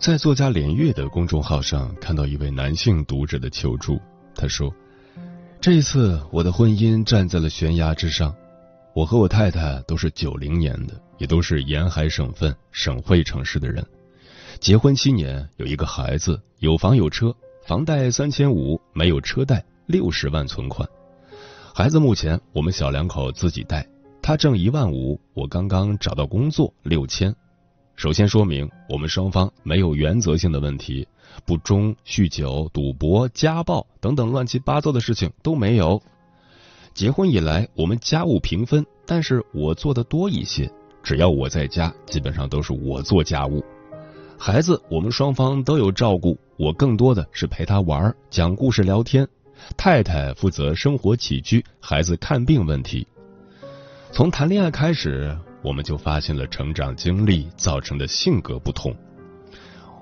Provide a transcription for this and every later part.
在作家连月的公众号上看到一位男性读者的求助，他说：“这一次我的婚姻站在了悬崖之上。我和我太太都是九零年的，也都是沿海省份、省会城市的人。结婚七年，有一个孩子，有房有车，房贷三千五，没有车贷，六十万存款。孩子目前我们小两口自己带，他挣一万五，我刚刚找到工作，六千。”首先说明，我们双方没有原则性的问题，不忠、酗酒、赌博、家暴等等乱七八糟的事情都没有。结婚以来，我们家务平分，但是我做的多一些。只要我在家，基本上都是我做家务。孩子，我们双方都有照顾，我更多的是陪他玩、讲故事、聊天。太太负责生活起居、孩子看病问题。从谈恋爱开始。我们就发现了成长经历造成的性格不同。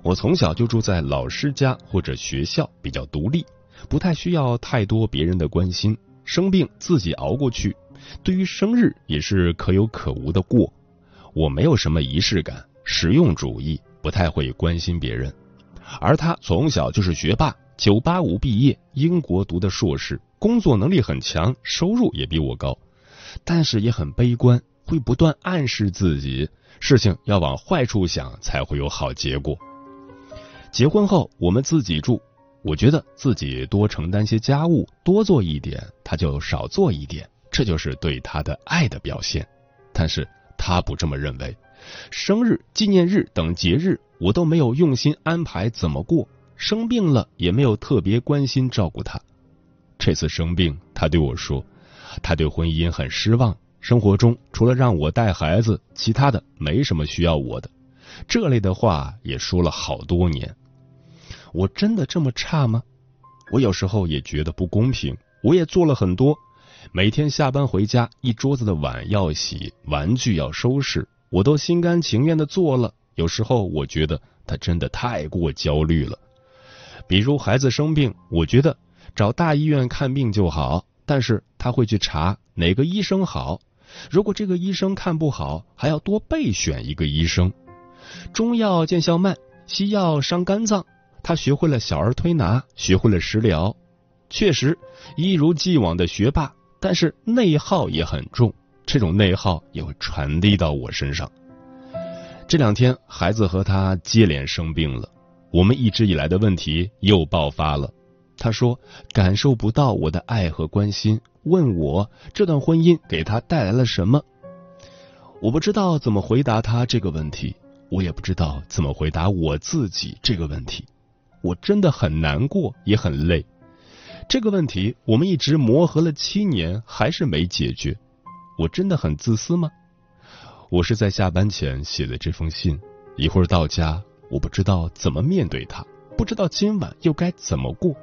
我从小就住在老师家或者学校，比较独立，不太需要太多别人的关心。生病自己熬过去，对于生日也是可有可无的过。我没有什么仪式感，实用主义，不太会关心别人。而他从小就是学霸，九八五毕业，英国读的硕士，工作能力很强，收入也比我高，但是也很悲观。会不断暗示自己，事情要往坏处想才会有好结果。结婚后我们自己住，我觉得自己多承担些家务，多做一点，他就少做一点，这就是对他的爱的表现。但是他不这么认为，生日、纪念日等节日我都没有用心安排怎么过，生病了也没有特别关心照顾他。这次生病，他对我说，他对婚姻很失望。生活中除了让我带孩子，其他的没什么需要我的。这类的话也说了好多年。我真的这么差吗？我有时候也觉得不公平。我也做了很多，每天下班回家，一桌子的碗要洗，玩具要收拾，我都心甘情愿的做了。有时候我觉得他真的太过焦虑了。比如孩子生病，我觉得找大医院看病就好，但是他会去查哪个医生好。如果这个医生看不好，还要多备选一个医生。中药见效慢，西药伤肝脏。他学会了小儿推拿，学会了食疗，确实一如既往的学霸。但是内耗也很重，这种内耗也会传递到我身上。这两天，孩子和他接连生病了，我们一直以来的问题又爆发了。他说感受不到我的爱和关心。问我这段婚姻给他带来了什么？我不知道怎么回答他这个问题，我也不知道怎么回答我自己这个问题。我真的很难过，也很累。这个问题我们一直磨合了七年，还是没解决。我真的很自私吗？我是在下班前写的这封信，一会儿到家，我不知道怎么面对他，不知道今晚又该怎么过。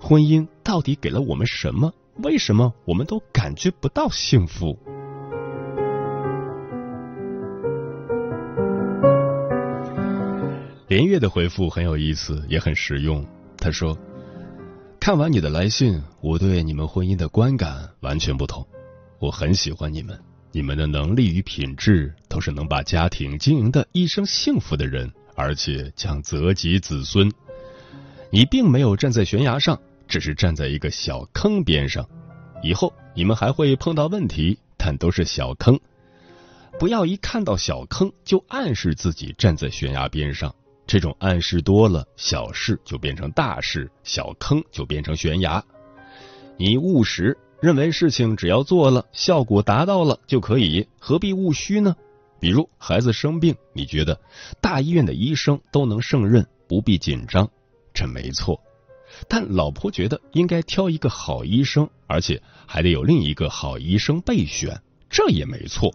婚姻到底给了我们什么？为什么我们都感觉不到幸福？连月的回复很有意思，也很实用。他说：“看完你的来信，我对你们婚姻的观感完全不同。我很喜欢你们，你们的能力与品质都是能把家庭经营的一生幸福的人，而且将泽及子孙。你并没有站在悬崖上。”只是站在一个小坑边上，以后你们还会碰到问题，但都是小坑。不要一看到小坑就暗示自己站在悬崖边上，这种暗示多了，小事就变成大事，小坑就变成悬崖。你务实，认为事情只要做了，效果达到了就可以，何必务虚呢？比如孩子生病，你觉得大医院的医生都能胜任，不必紧张，这没错。但老婆觉得应该挑一个好医生，而且还得有另一个好医生备选，这也没错。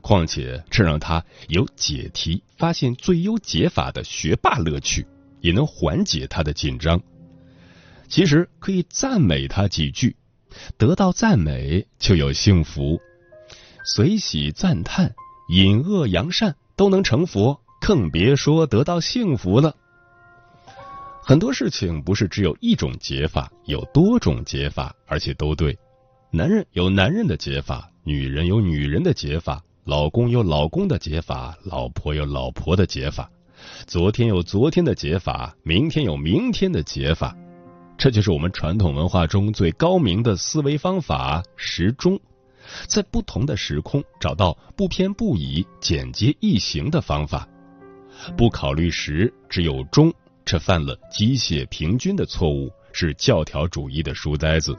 况且这让他有解题、发现最优解法的学霸乐趣，也能缓解他的紧张。其实可以赞美他几句，得到赞美就有幸福。随喜赞叹、隐恶扬善都能成佛，更别说得到幸福了。很多事情不是只有一种解法，有多种解法，而且都对。男人有男人的解法，女人有女人的解法，老公有老公的解法，老婆有老婆的解法。昨天有昨天的解法，明天有明天的解法。这就是我们传统文化中最高明的思维方法——时钟，在不同的时空找到不偏不倚、简洁易行的方法。不考虑时，只有钟。这犯了机械平均的错误，是教条主义的书呆子；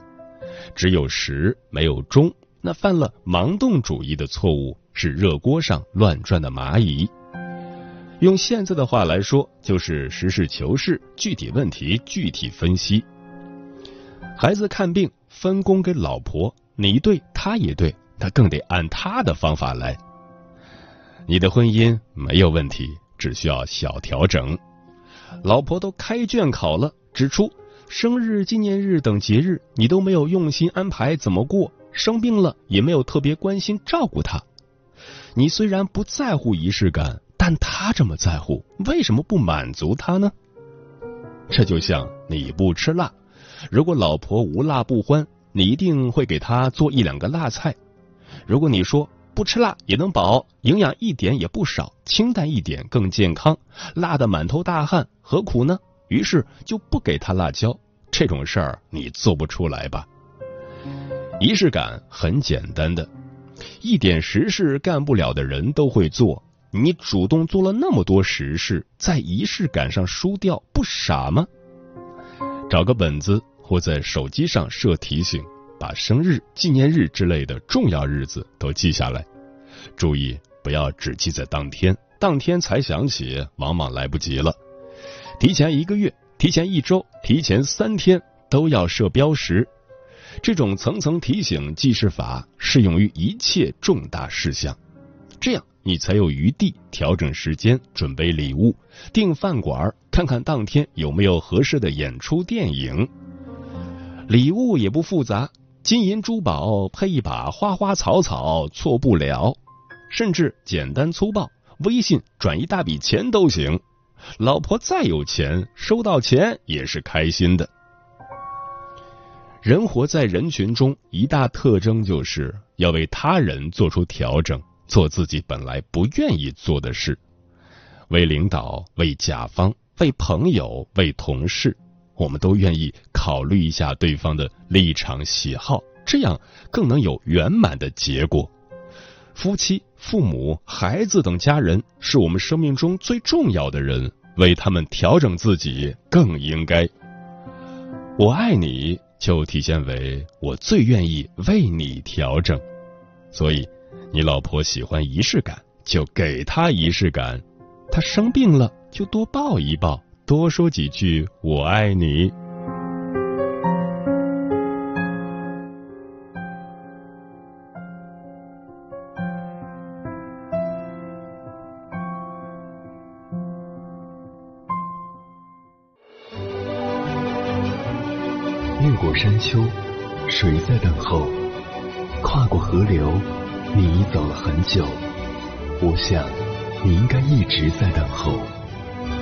只有时没有钟，那犯了盲动主义的错误，是热锅上乱转的蚂蚁。用现在的话来说，就是实事求是，具体问题具体分析。孩子看病分工给老婆，你对他也对，他更得按他的方法来。你的婚姻没有问题，只需要小调整。老婆都开卷考了，指出生日、纪念日等节日你都没有用心安排怎么过，生病了也没有特别关心照顾他。你虽然不在乎仪式感，但他这么在乎，为什么不满足他呢？这就像你不吃辣，如果老婆无辣不欢，你一定会给他做一两个辣菜。如果你说。不吃辣也能饱，营养一点也不少，清淡一点更健康。辣的满头大汗，何苦呢？于是就不给他辣椒。这种事儿你做不出来吧？仪式感很简单的，一点实事干不了的人都会做。你主动做了那么多实事，在仪式感上输掉，不傻吗？找个本子或在手机上设提醒。把生日、纪念日之类的重要日子都记下来，注意不要只记在当天，当天才想起，往往来不及了。提前一个月、提前一周、提前三天都要设标识。这种层层提醒记事法适用于一切重大事项，这样你才有余地调整时间、准备礼物、订饭馆、看看当天有没有合适的演出、电影。礼物也不复杂。金银珠宝配一把花花草草错不了，甚至简单粗暴，微信转一大笔钱都行。老婆再有钱，收到钱也是开心的。人活在人群中，一大特征就是要为他人做出调整，做自己本来不愿意做的事。为领导，为甲方，为朋友，为同事。我们都愿意考虑一下对方的立场喜好，这样更能有圆满的结果。夫妻、父母、孩子等家人是我们生命中最重要的人，为他们调整自己更应该。我爱你，就体现为我最愿意为你调整。所以，你老婆喜欢仪式感，就给她仪式感；她生病了，就多抱一抱。多说几句“我爱你”。越过山丘，谁在等候？跨过河流，你已走了很久。我想，你应该一直在等候。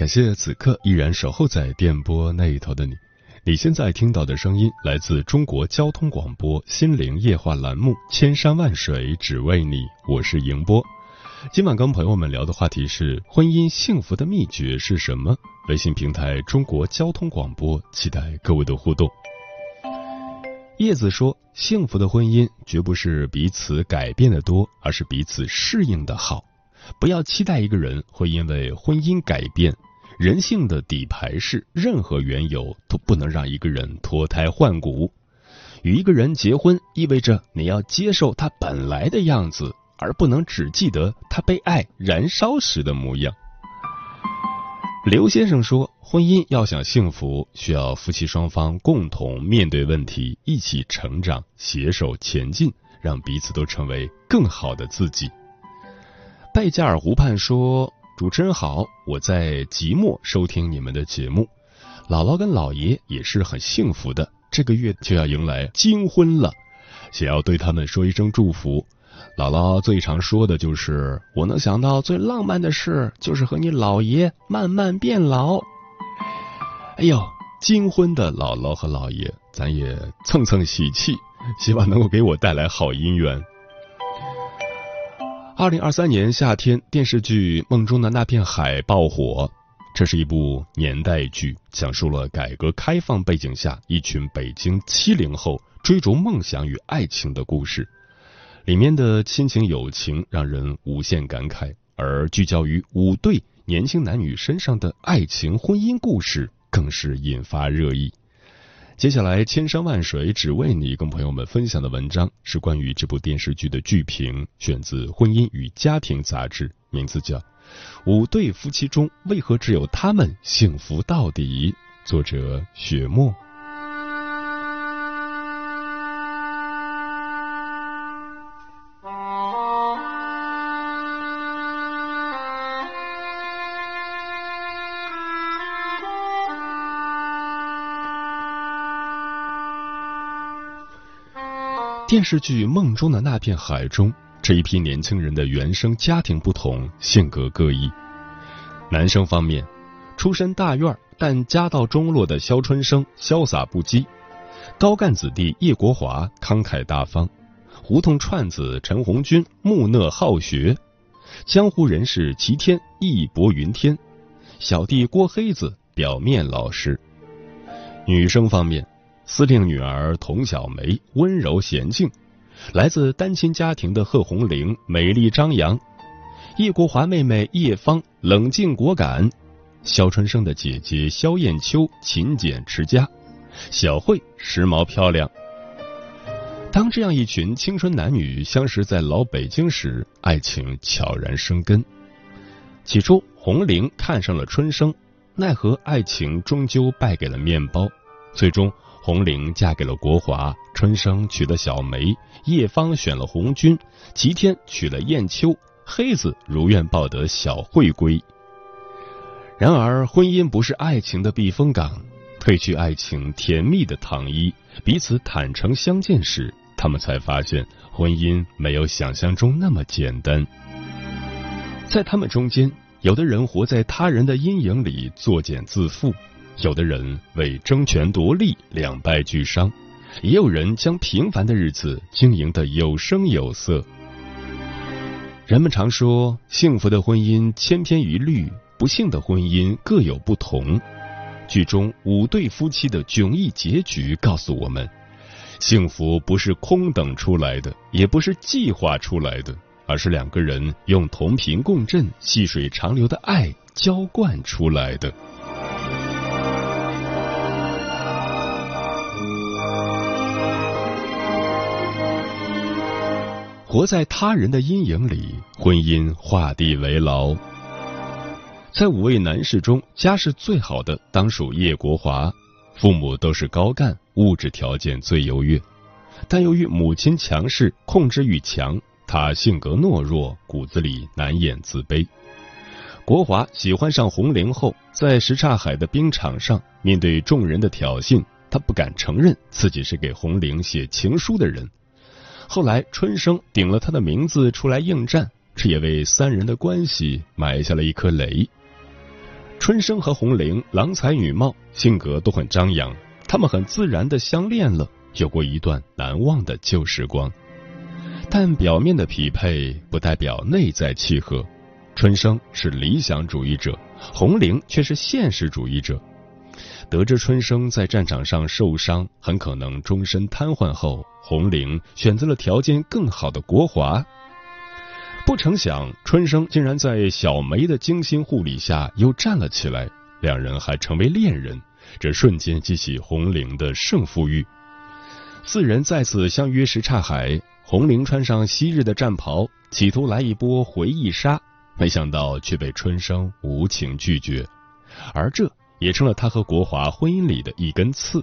感谢此刻依然守候在电波那一头的你。你现在听到的声音来自中国交通广播《心灵夜话》栏目《千山万水只为你》，我是迎波。今晚跟朋友们聊的话题是婚姻幸福的秘诀是什么？微信平台中国交通广播，期待各位的互动。叶子说：“幸福的婚姻绝不是彼此改变的多，而是彼此适应的好。不要期待一个人会因为婚姻改变。人性的底牌是，任何缘由都不能让一个人脱胎换骨。与一个人结婚，意味着你要接受他本来的样子。”而不能只记得他被爱燃烧时的模样。刘先生说，婚姻要想幸福，需要夫妻双方共同面对问题，一起成长，携手前进，让彼此都成为更好的自己。贝加尔湖畔说：“主持人好，我在即墨收听你们的节目，姥姥跟姥爷也是很幸福的，这个月就要迎来金婚了，想要对他们说一声祝福。”姥姥最常说的就是：“我能想到最浪漫的事，就是和你姥爷慢慢变老。”哎呦，金婚的姥姥和姥爷，咱也蹭蹭喜气，希望能够给我带来好姻缘。二零二三年夏天，电视剧《梦中的那片海》爆火。这是一部年代剧，讲述了改革开放背景下一群北京七零后追逐梦想与爱情的故事。里面的亲情友情让人无限感慨，而聚焦于五对年轻男女身上的爱情婚姻故事更是引发热议。接下来，千山万水只为你，跟朋友们分享的文章是关于这部电视剧的剧评，选自《婚姻与家庭》杂志，名字叫《五对夫妻中为何只有他们幸福到底》，作者雪墨。电视剧《梦中的那片海》中，这一批年轻人的原生家庭不同，性格各异。男生方面，出身大院但家道中落的肖春生潇洒不羁，高干子弟叶国华慷慨大方，胡同串子陈红军木讷好学，江湖人士齐天义薄云天，小弟郭黑子表面老实。女生方面。司令女儿童小梅温柔娴静，来自单亲家庭的贺红玲美丽张扬，叶国华妹妹叶芳冷静果敢，肖春生的姐姐肖艳秋勤俭持家，小慧时髦漂亮。当这样一群青春男女相识在老北京时，爱情悄然生根。起初，红玲看上了春生，奈何爱情终究败给了面包，最终。红玲嫁给了国华，春生娶了小梅，叶芳选了红军，齐天娶了燕秋，黑子如愿抱得小慧归。然而，婚姻不是爱情的避风港，褪去爱情甜蜜的糖衣，彼此坦诚相见时，他们才发现婚姻没有想象中那么简单。在他们中间，有的人活在他人的阴影里，作茧自缚。有的人为争权夺利两败俱伤，也有人将平凡的日子经营的有声有色。人们常说，幸福的婚姻千篇一律，不幸的婚姻各有不同。剧中五对夫妻的迥异结局告诉我们：幸福不是空等出来的，也不是计划出来的，而是两个人用同频共振、细水长流的爱浇灌出来的。活在他人的阴影里，婚姻画地为牢。在五位男士中，家世最好的当属叶国华，父母都是高干，物质条件最优越。但由于母亲强势，控制欲强，他性格懦弱，骨子里难掩自卑。国华喜欢上红玲后，在什刹海的冰场上，面对众人的挑衅，他不敢承认自己是给红玲写情书的人。后来，春生顶了他的名字出来应战，这也为三人的关系埋下了一颗雷。春生和红玲郎才女貌，性格都很张扬，他们很自然的相恋了，有过一段难忘的旧时光。但表面的匹配不代表内在契合。春生是理想主义者，红玲却是现实主义者。得知春生在战场上受伤，很可能终身瘫痪后，红玲选择了条件更好的国华。不成想，春生竟然在小梅的精心护理下又站了起来，两人还成为恋人。这瞬间激起红玲的胜负欲。四人再次相约什刹海。红玲穿上昔日的战袍，企图来一波回忆杀，没想到却被春生无情拒绝，而这也成了他和国华婚姻里的一根刺。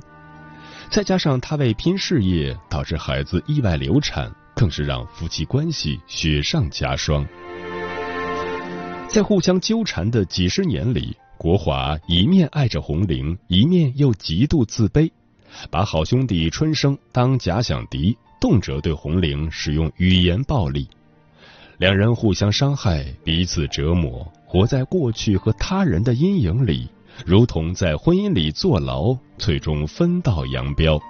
再加上他为拼事业，导致孩子意外流产，更是让夫妻关系雪上加霜。在互相纠缠的几十年里，国华一面爱着红玲，一面又极度自卑，把好兄弟春生当假想敌。动辄对红玲使用语言暴力，两人互相伤害，彼此折磨，活在过去和他人的阴影里，如同在婚姻里坐牢，最终分道扬镳。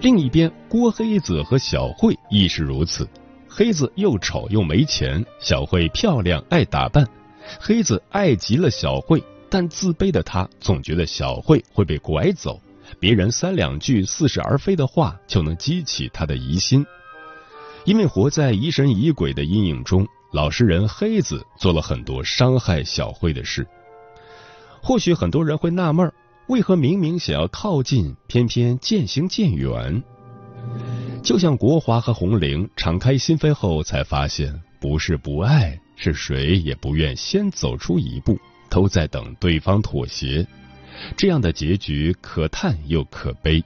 另一边，郭黑子和小慧亦是如此。黑子又丑又没钱，小慧漂亮爱打扮，黑子爱极了小慧。但自卑的他总觉得小慧会被拐走，别人三两句似是而非的话就能激起他的疑心。因为活在疑神疑鬼的阴影中，老实人黑子做了很多伤害小慧的事。或许很多人会纳闷，为何明明想要靠近，偏偏渐行渐远？就像国华和红玲敞开心扉后，才发现不是不爱，是谁也不愿先走出一步。都在等对方妥协，这样的结局可叹又可悲。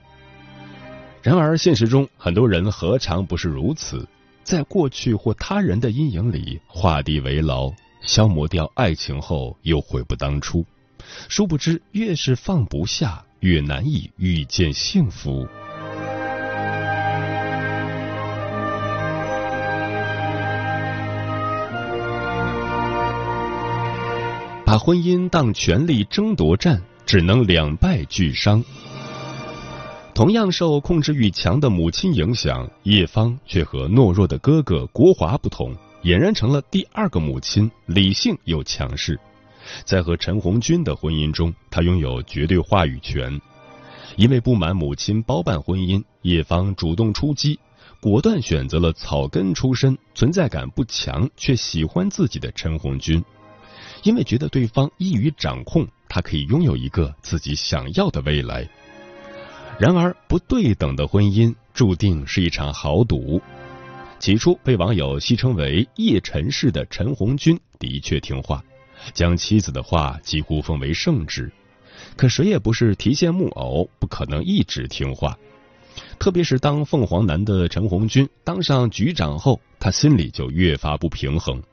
然而现实中，很多人何尝不是如此？在过去或他人的阴影里画地为牢，消磨掉爱情后又悔不当初。殊不知，越是放不下，越难以遇见幸福。把婚姻当权力争夺战，只能两败俱伤。同样受控制欲强的母亲影响，叶芳却和懦弱的哥哥国华不同，俨然成了第二个母亲，理性又强势。在和陈红军的婚姻中，她拥有绝对话语权。因为不满母亲包办婚姻，叶芳主动出击，果断选择了草根出身、存在感不强却喜欢自己的陈红军。因为觉得对方易于掌控，他可以拥有一个自己想要的未来。然而，不对等的婚姻注定是一场豪赌。起初被网友戏称为“叶陈氏”的陈红军的确听话，将妻子的话几乎奉为圣旨。可谁也不是提线木偶，不可能一直听话。特别是当凤凰男的陈红军当上局长后，他心里就越发不平衡。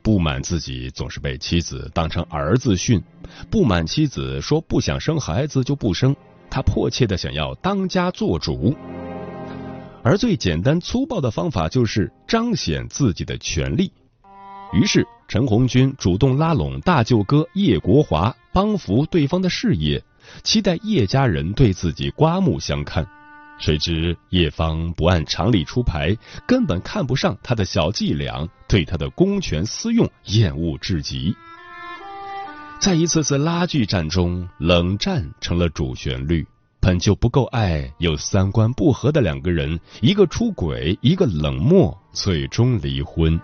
不满自己总是被妻子当成儿子训，不满妻子说不想生孩子就不生，他迫切的想要当家做主。而最简单粗暴的方法就是彰显自己的权利。于是陈红军主动拉拢大舅哥叶国华，帮扶对方的事业，期待叶家人对自己刮目相看。谁知叶芳不按常理出牌，根本看不上他的小伎俩，对他的公权私用厌恶至极。在一次次拉锯战中，冷战成了主旋律。本就不够爱又三观不合的两个人，一个出轨，一个冷漠，最终离婚。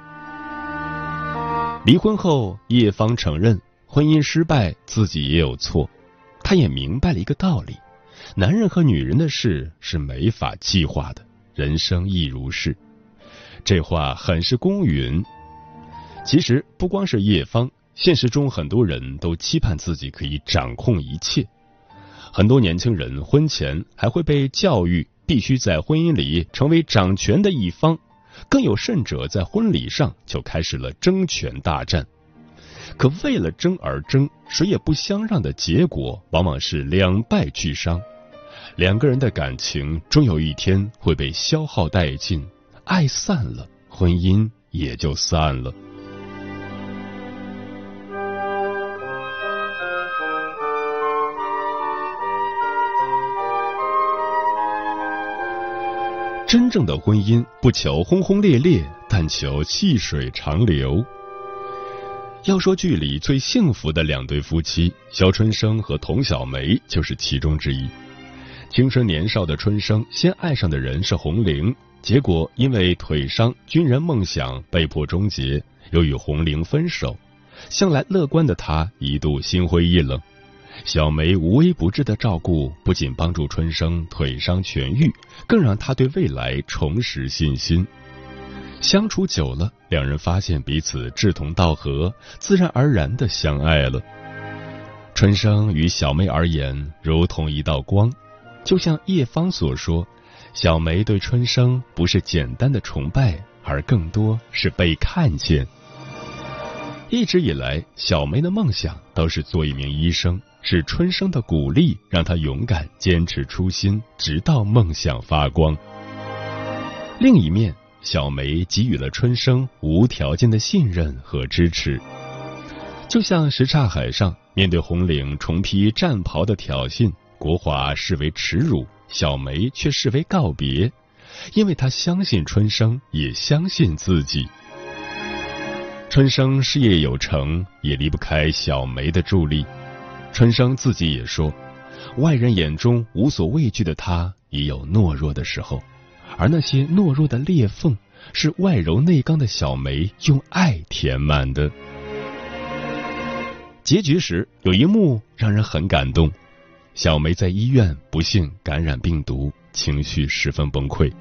离婚后，叶芳承认婚姻失败，自己也有错。他也明白了一个道理。男人和女人的事是没法计划的，人生亦如是。这话很是公允。其实不光是叶芳，现实中很多人都期盼自己可以掌控一切。很多年轻人婚前还会被教育必须在婚姻里成为掌权的一方，更有甚者在婚礼上就开始了争权大战。可为了争而争，谁也不相让的结果，往往是两败俱伤。两个人的感情终有一天会被消耗殆尽，爱散了，婚姻也就散了。真正的婚姻不求轰轰烈烈，但求细水长流。要说剧里最幸福的两对夫妻，肖春生和童小梅就是其中之一。青春年少的春生先爱上的人是红玲，结果因为腿伤，军人梦想被迫终结，又与红玲分手。向来乐观的他一度心灰意冷。小梅无微不至的照顾，不仅帮助春生腿伤痊愈，更让他对未来重拾信心。相处久了，两人发现彼此志同道合，自然而然的相爱了。春生与小梅而言，如同一道光，就像叶芳所说：“小梅对春生不是简单的崇拜，而更多是被看见。”一直以来，小梅的梦想都是做一名医生。是春生的鼓励，让她勇敢坚持初心，直到梦想发光。另一面，小梅给予了春生无条件的信任和支持，就像什刹海上面对红领重披战袍的挑衅，国华视为耻辱，小梅却视为告别，因为她相信春生，也相信自己。春生事业有成，也离不开小梅的助力。春生自己也说，外人眼中无所畏惧的他，也有懦弱的时候，而那些懦弱的裂缝，是外柔内刚的小梅用爱填满的。结局时有一幕让人很感动，小梅在医院不幸感染病毒，情绪十分崩溃。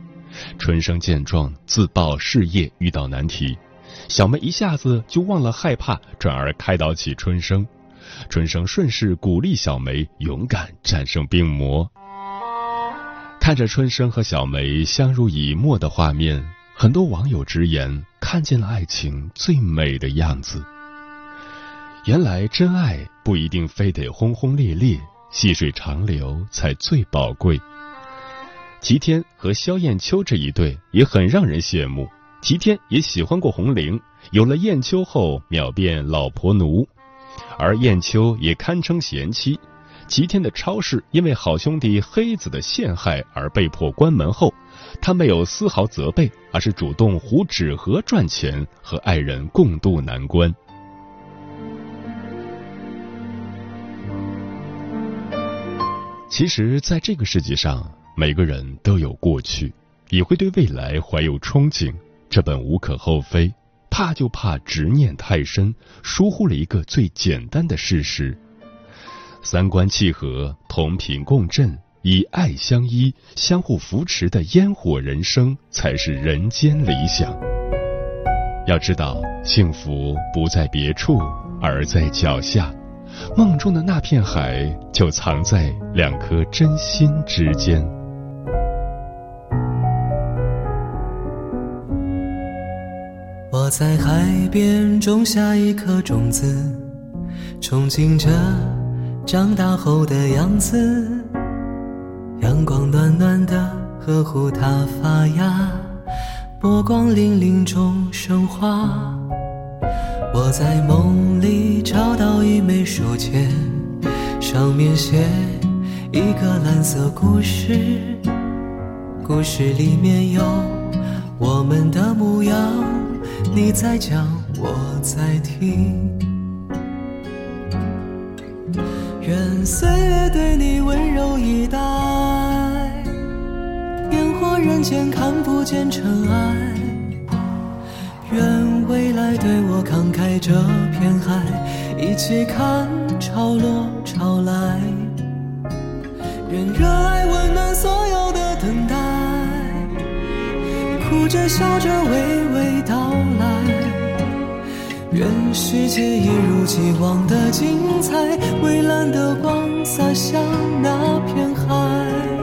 春生见状，自曝事业遇到难题，小梅一下子就忘了害怕，转而开导起春生。春生顺势鼓励小梅勇敢战胜病魔。看着春生和小梅相濡以沫的画面，很多网友直言看见了爱情最美的样子。原来真爱不一定非得轰轰烈烈，细水长流才最宝贵。齐天和萧艳秋这一对也很让人羡慕。齐天也喜欢过红玲，有了艳秋后秒变老婆奴。而燕秋也堪称贤妻。齐天的超市因为好兄弟黑子的陷害而被迫关门后，他没有丝毫责备，而是主动糊纸盒赚钱，和爱人共度难关。其实，在这个世界上，每个人都有过去，也会对未来怀有憧憬，这本无可厚非。怕就怕执念太深，疏忽了一个最简单的事实：三观契合、同频共振、以爱相依、相互扶持的烟火人生，才是人间理想。要知道，幸福不在别处，而在脚下。梦中的那片海，就藏在两颗真心之间。在海边种下一颗种子，憧憬着长大后的样子。阳光暖暖的呵护它发芽，波光粼粼中生花。我在梦里找到一枚书签，上面写一个蓝色故事，故事里面有我们的模样。你在讲，我在听。愿岁月对你温柔以待，烟火人间看不见尘埃。愿未来对我慷慨这片海，一起看潮落潮来。愿热爱温暖所有的等待，哭着笑着微微。愿世界一如既往的精彩，蔚蓝的光洒向那片海。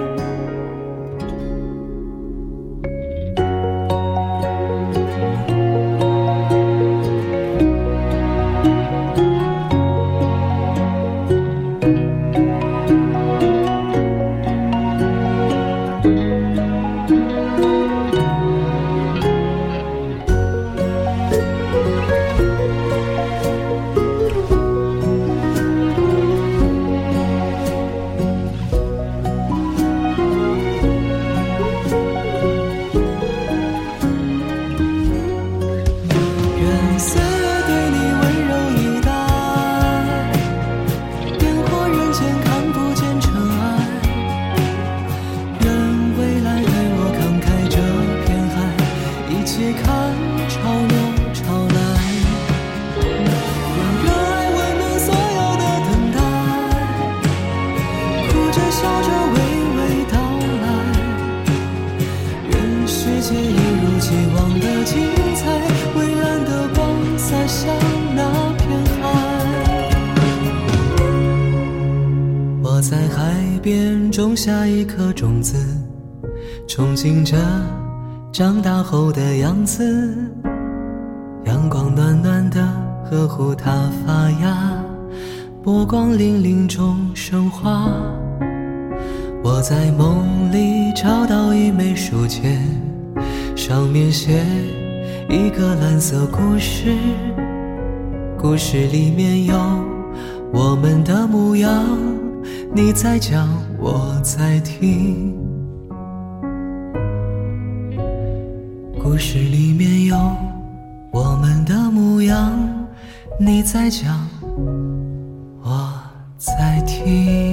着长大后的样子。阳光暖暖的呵护它发芽，波光粼粼中生花。我在梦里找到一枚书签，上面写一个蓝色故事，故事里面有我们的模样。你在讲，我在听。故事里面有我们的模样，你在讲，我在听。